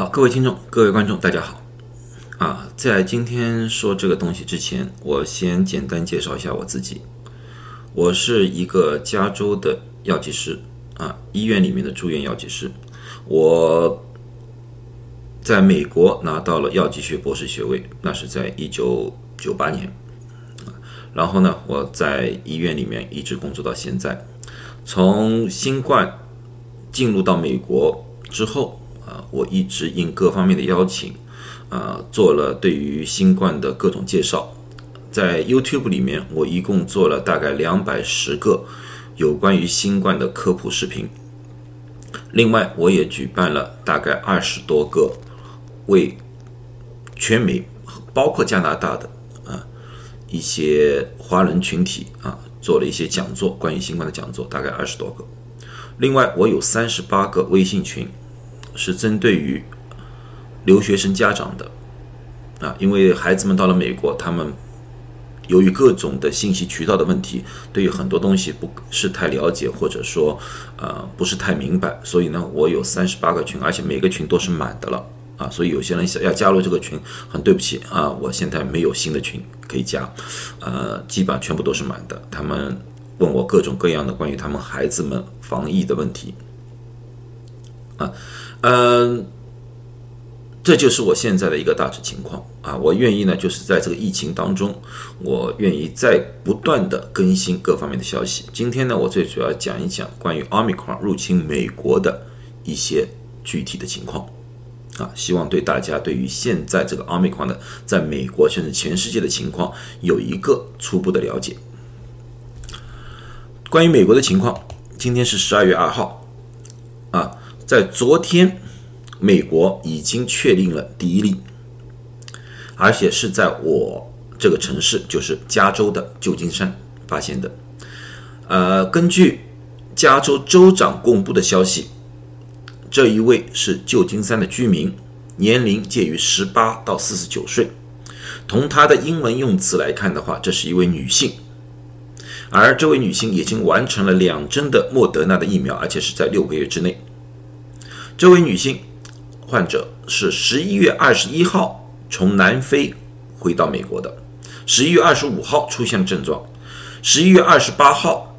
好，各位听众，各位观众，大家好。啊，在今天说这个东西之前，我先简单介绍一下我自己。我是一个加州的药剂师，啊，医院里面的住院药剂师。我在美国拿到了药剂学博士学位，那是在一九九八年。然后呢，我在医院里面一直工作到现在。从新冠进入到美国之后，啊，我一直应各方面的邀请。啊，做了对于新冠的各种介绍，在 YouTube 里面，我一共做了大概两百十个有关于新冠的科普视频。另外，我也举办了大概二十多个为全美，包括加拿大的啊一些华人群体啊做了一些讲座，关于新冠的讲座，大概二十多个。另外，我有三十八个微信群，是针对于。留学生家长的啊，因为孩子们到了美国，他们由于各种的信息渠道的问题，对于很多东西不是太了解，或者说呃不是太明白，所以呢，我有三十八个群，而且每个群都是满的了啊，所以有些人想要加入这个群，很对不起啊，我现在没有新的群可以加，呃，基本上全部都是满的。他们问我各种各样的关于他们孩子们防疫的问题啊，嗯。这就是我现在的一个大致情况啊！我愿意呢，就是在这个疫情当中，我愿意在不断的更新各方面的消息。今天呢，我最主要讲一讲关于奥密克戎入侵美国的一些具体的情况啊，希望对大家对于现在这个奥密克戎的在美国甚至全世界的情况有一个初步的了解。关于美国的情况，今天是十二月二号啊，在昨天。美国已经确定了第一例，而且是在我这个城市，就是加州的旧金山发现的。呃，根据加州州长公布的消息，这一位是旧金山的居民，年龄介于十八到四十九岁。从他的英文用词来看的话，这是一位女性，而这位女性已经完成了两针的莫德纳的疫苗，而且是在六个月之内。这位女性。患者是十一月二十一号从南非回到美国的，十一月二十五号出现了症状，十一月二十八号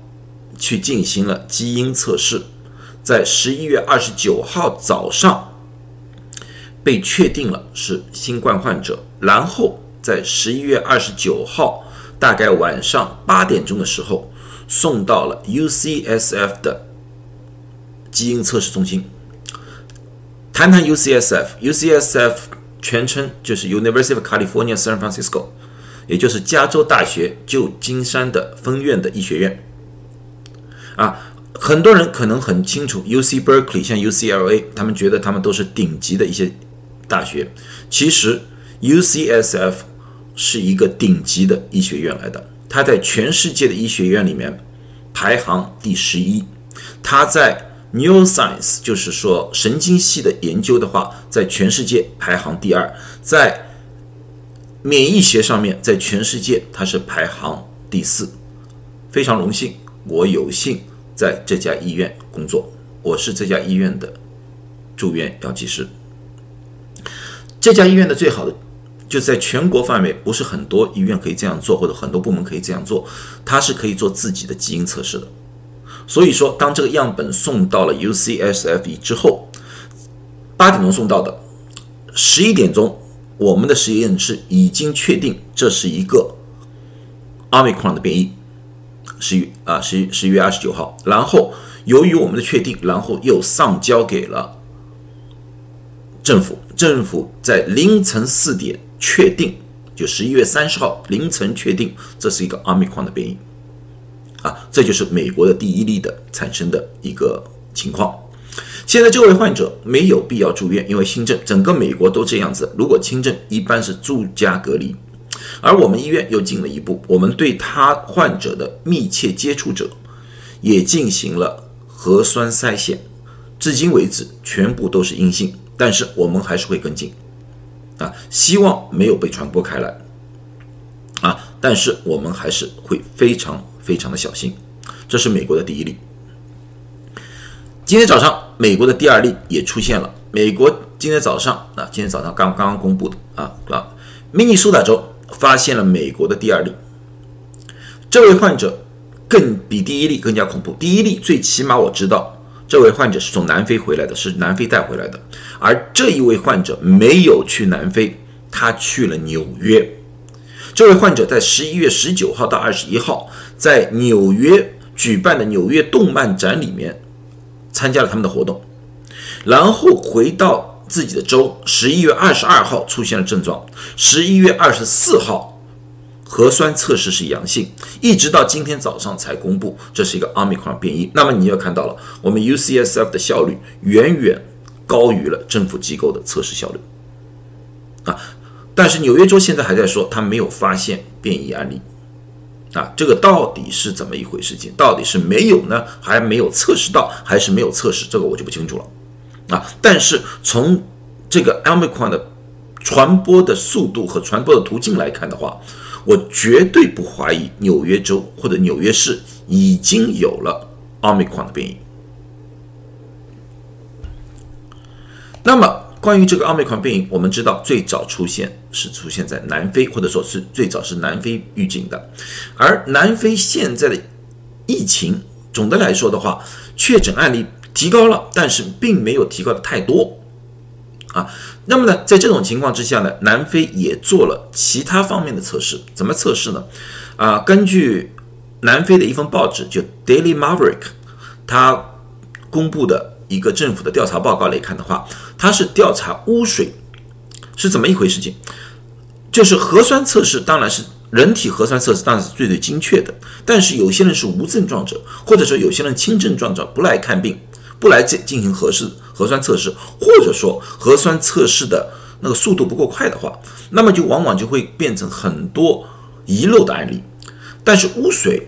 去进行了基因测试，在十一月二十九号早上被确定了是新冠患者，然后在十一月二十九号大概晚上八点钟的时候送到了 UCSF 的基因测试中心。谈谈 UCSF，UCSF 全称就是 University of California San Francisco，也就是加州大学旧金山的分院的医学院。啊，很多人可能很清楚 UC Berkeley，像 UCLA，他们觉得他们都是顶级的一些大学。其实 UCSF 是一个顶级的医学院来的，它在全世界的医学院里面排行第十一，它在。Neuroscience 就是说神经系的研究的话，在全世界排行第二，在免疫学上面，在全世界它是排行第四。非常荣幸，我有幸在这家医院工作，我是这家医院的住院药剂师。这家医院的最好的就在全国范围，不是很多医院可以这样做，或者很多部门可以这样做，它是可以做自己的基因测试的。所以说，当这个样本送到了 UCSF 之后，八点钟送到的，十一点钟，我们的实验室已经确定这是一个 Omicron 的变异，十一啊十十一月二十九号。然后由于我们的确定，然后又上交给了政府，政府在凌晨四点确定，就十一月三十号凌晨确定这是一个 Omicron 的变异。啊，这就是美国的第一例的产生的一个情况。现在这位患者没有必要住院，因为轻症，整个美国都这样子。如果轻症，一般是住家隔离。而我们医院又进了一步，我们对他患者的密切接触者也进行了核酸筛选，至今为止全部都是阴性。但是我们还是会跟进，啊，希望没有被传播开来，啊，但是我们还是会非常。非常的小心，这是美国的第一例。今天早上，美国的第二例也出现了。美国今天早上啊，今天早上刚刚公布的啊啊，明尼苏达州发现了美国的第二例，这位患者更比第一例更加恐怖。第一例最起码我知道，这位患者是从南非回来的，是南非带回来的，而这一位患者没有去南非，他去了纽约。这位患者在十一月十九号到二十一号在纽约举办的纽约动漫展里面参加了他们的活动，然后回到。自己的州，十一月二十二号出现了症状，十一月二十四号核酸测试是阳性，一直到今天早上才公布这是一个奥密克戎变异。那么你要看到了，我们 UCSF 的效率远远高于了政府机构的测试效率啊！但是纽约州现在还在说他没有发现变异案例啊，这个到底是怎么一回事？情到底是没有呢，还没有测试到，还是没有测试？这个我就不清楚了。啊！但是从这个 Omicron 的传播的速度和传播的途径来看的话，我绝对不怀疑纽约州或者纽约市已经有了 Omicron 的变异。那么，关于这个奥密克戎变异，我们知道最早出现是出现在南非，或者说是最早是南非预警的。而南非现在的疫情，总的来说的话，确诊案例。提高了，但是并没有提高的太多，啊，那么呢，在这种情况之下呢，南非也做了其他方面的测试，怎么测试呢？啊，根据南非的一份报纸，就 Daily Maverick，它公布的一个政府的调查报告来看的话，它是调查污水是怎么一回事情，就是核酸测试，当然是。人体核酸测试当然是最最精确的，但是有些人是无症状者，或者说有些人轻症状者不来看病，不来进进行核试核酸测试，或者说核酸测试的那个速度不够快的话，那么就往往就会变成很多遗漏的案例。但是污水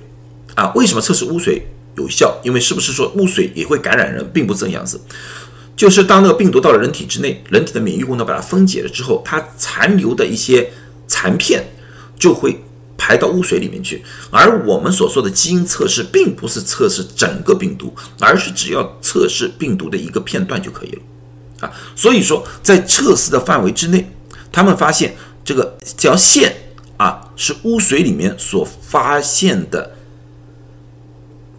啊，为什么测试污水有效？因为是不是说污水也会感染人，并不是这样子。就是当那个病毒到了人体之内，人体的免疫功能把它分解了之后，它残留的一些残片。就会排到污水里面去，而我们所说的基因测试，并不是测试整个病毒，而是只要测试病毒的一个片段就可以了，啊，所以说在测试的范围之内，他们发现这个条线啊是污水里面所发现的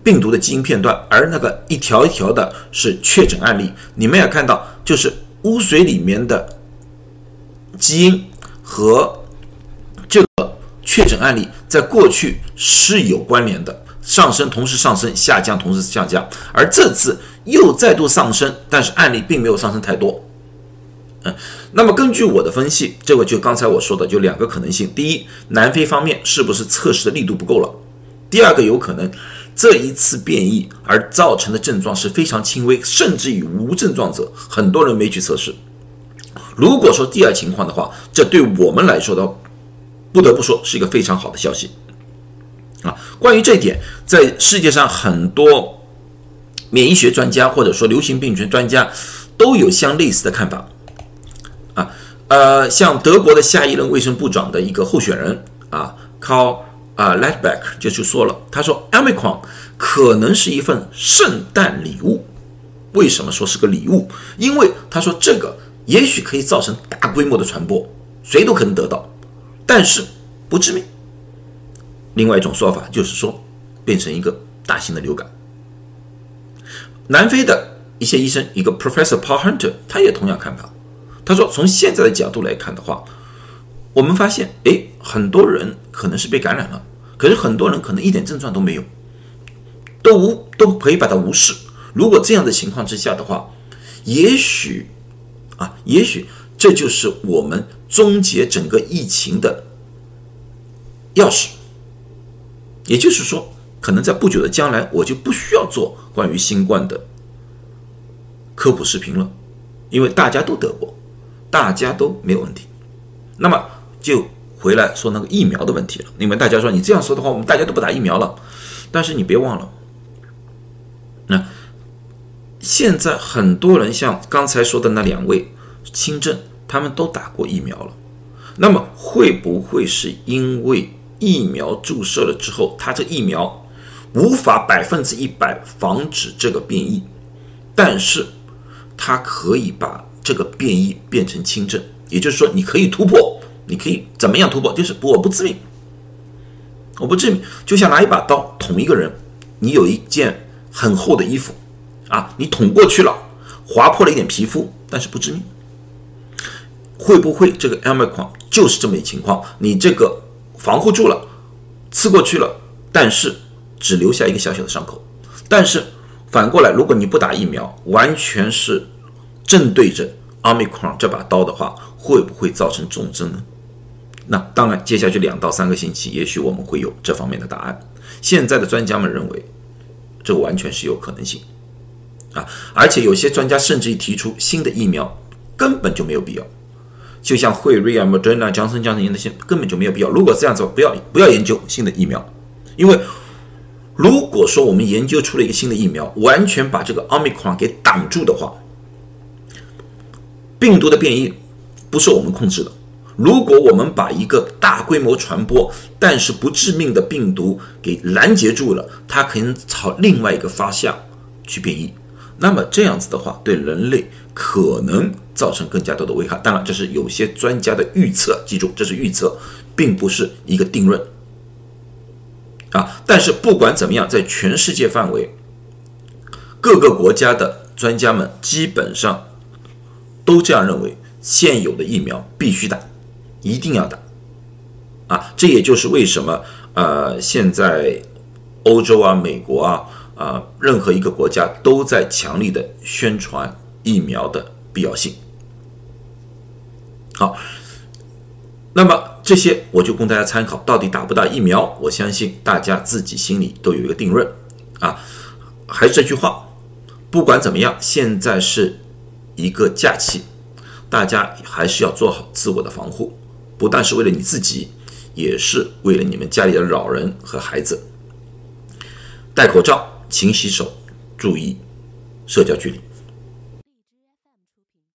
病毒的基因片段，而那个一条一条的是确诊案例。你们也看到，就是污水里面的基因和这个。确诊案例在过去是有关联的，上升同时上升，下降同时下降，而这次又再度上升，但是案例并没有上升太多。嗯，那么根据我的分析，这个就刚才我说的，就两个可能性：第一，南非方面是不是测试的力度不够了；第二个有可能这一次变异而造成的症状是非常轻微，甚至于无症状者，很多人没去测试。如果说第二情况的话，这对我们来说的。不得不说是一个非常好的消息，啊，关于这一点，在世界上很多免疫学专家或者说流行病学专家都有相类似的看法，啊，呃，像德国的下一任卫生部长的一个候选人啊，Carl 啊 Lightback 就就说了，他说 Omicron 可能是一份圣诞礼物，为什么说是个礼物？因为他说这个也许可以造成大规模的传播，谁都可能得到。但是不致命。另外一种说法就是说，变成一个大型的流感。南非的一些医生，一个 Professor Paul Hunter，他也同样看法。他说，从现在的角度来看的话，我们发现，哎，很多人可能是被感染了，可是很多人可能一点症状都没有，都无都可以把它无视。如果这样的情况之下的话，也许啊，也许这就是我们。终结整个疫情的钥匙，也就是说，可能在不久的将来，我就不需要做关于新冠的科普视频了，因为大家都得过，大家都没有问题。那么就回来说那个疫苗的问题了。因为大家说你这样说的话，我们大家都不打疫苗了。但是你别忘了，那现在很多人像刚才说的那两位轻症。他们都打过疫苗了，那么会不会是因为疫苗注射了之后，它这疫苗无法百分之一百防止这个变异，但是它可以把这个变异变成轻症，也就是说，你可以突破，你可以怎么样突破？就是我不致命，我不致命，就像拿一把刀捅一个人，你有一件很厚的衣服啊，你捅过去了，划破了一点皮肤，但是不致命。会不会这个 omicron 就是这么一情况？你这个防护住了，刺过去了，但是只留下一个小小的伤口。但是反过来，如果你不打疫苗，完全是正对着 omicron 这把刀的话，会不会造成重症呢？那当然，接下去两到三个星期，也许我们会有这方面的答案。现在的专家们认为，这完全是有可能性啊！而且有些专家甚至于提出，新的疫苗根本就没有必要。就像惠瑞啊、莫德纳、强生、强生那些根本就没有必要。如果这样子，不要不要研究新的疫苗，因为如果说我们研究出了一个新的疫苗，完全把这个奥密克戎给挡住的话，病毒的变异不受我们控制的。如果我们把一个大规模传播但是不致命的病毒给拦截住了，它可能朝另外一个方向去变异。那么这样子的话，对人类可能造成更加多的危害。当然，这是有些专家的预测，记住，这是预测，并不是一个定论啊。但是不管怎么样，在全世界范围，各个国家的专家们基本上都这样认为：现有的疫苗必须打，一定要打啊。这也就是为什么呃，现在欧洲啊、美国啊。啊，任何一个国家都在强力的宣传疫苗的必要性。好，那么这些我就供大家参考，到底打不打疫苗？我相信大家自己心里都有一个定论啊。还是这句话，不管怎么样，现在是一个假期，大家还是要做好自我的防护，不但是为了你自己，也是为了你们家里的老人和孩子，戴口罩。勤洗手，注意社交距离。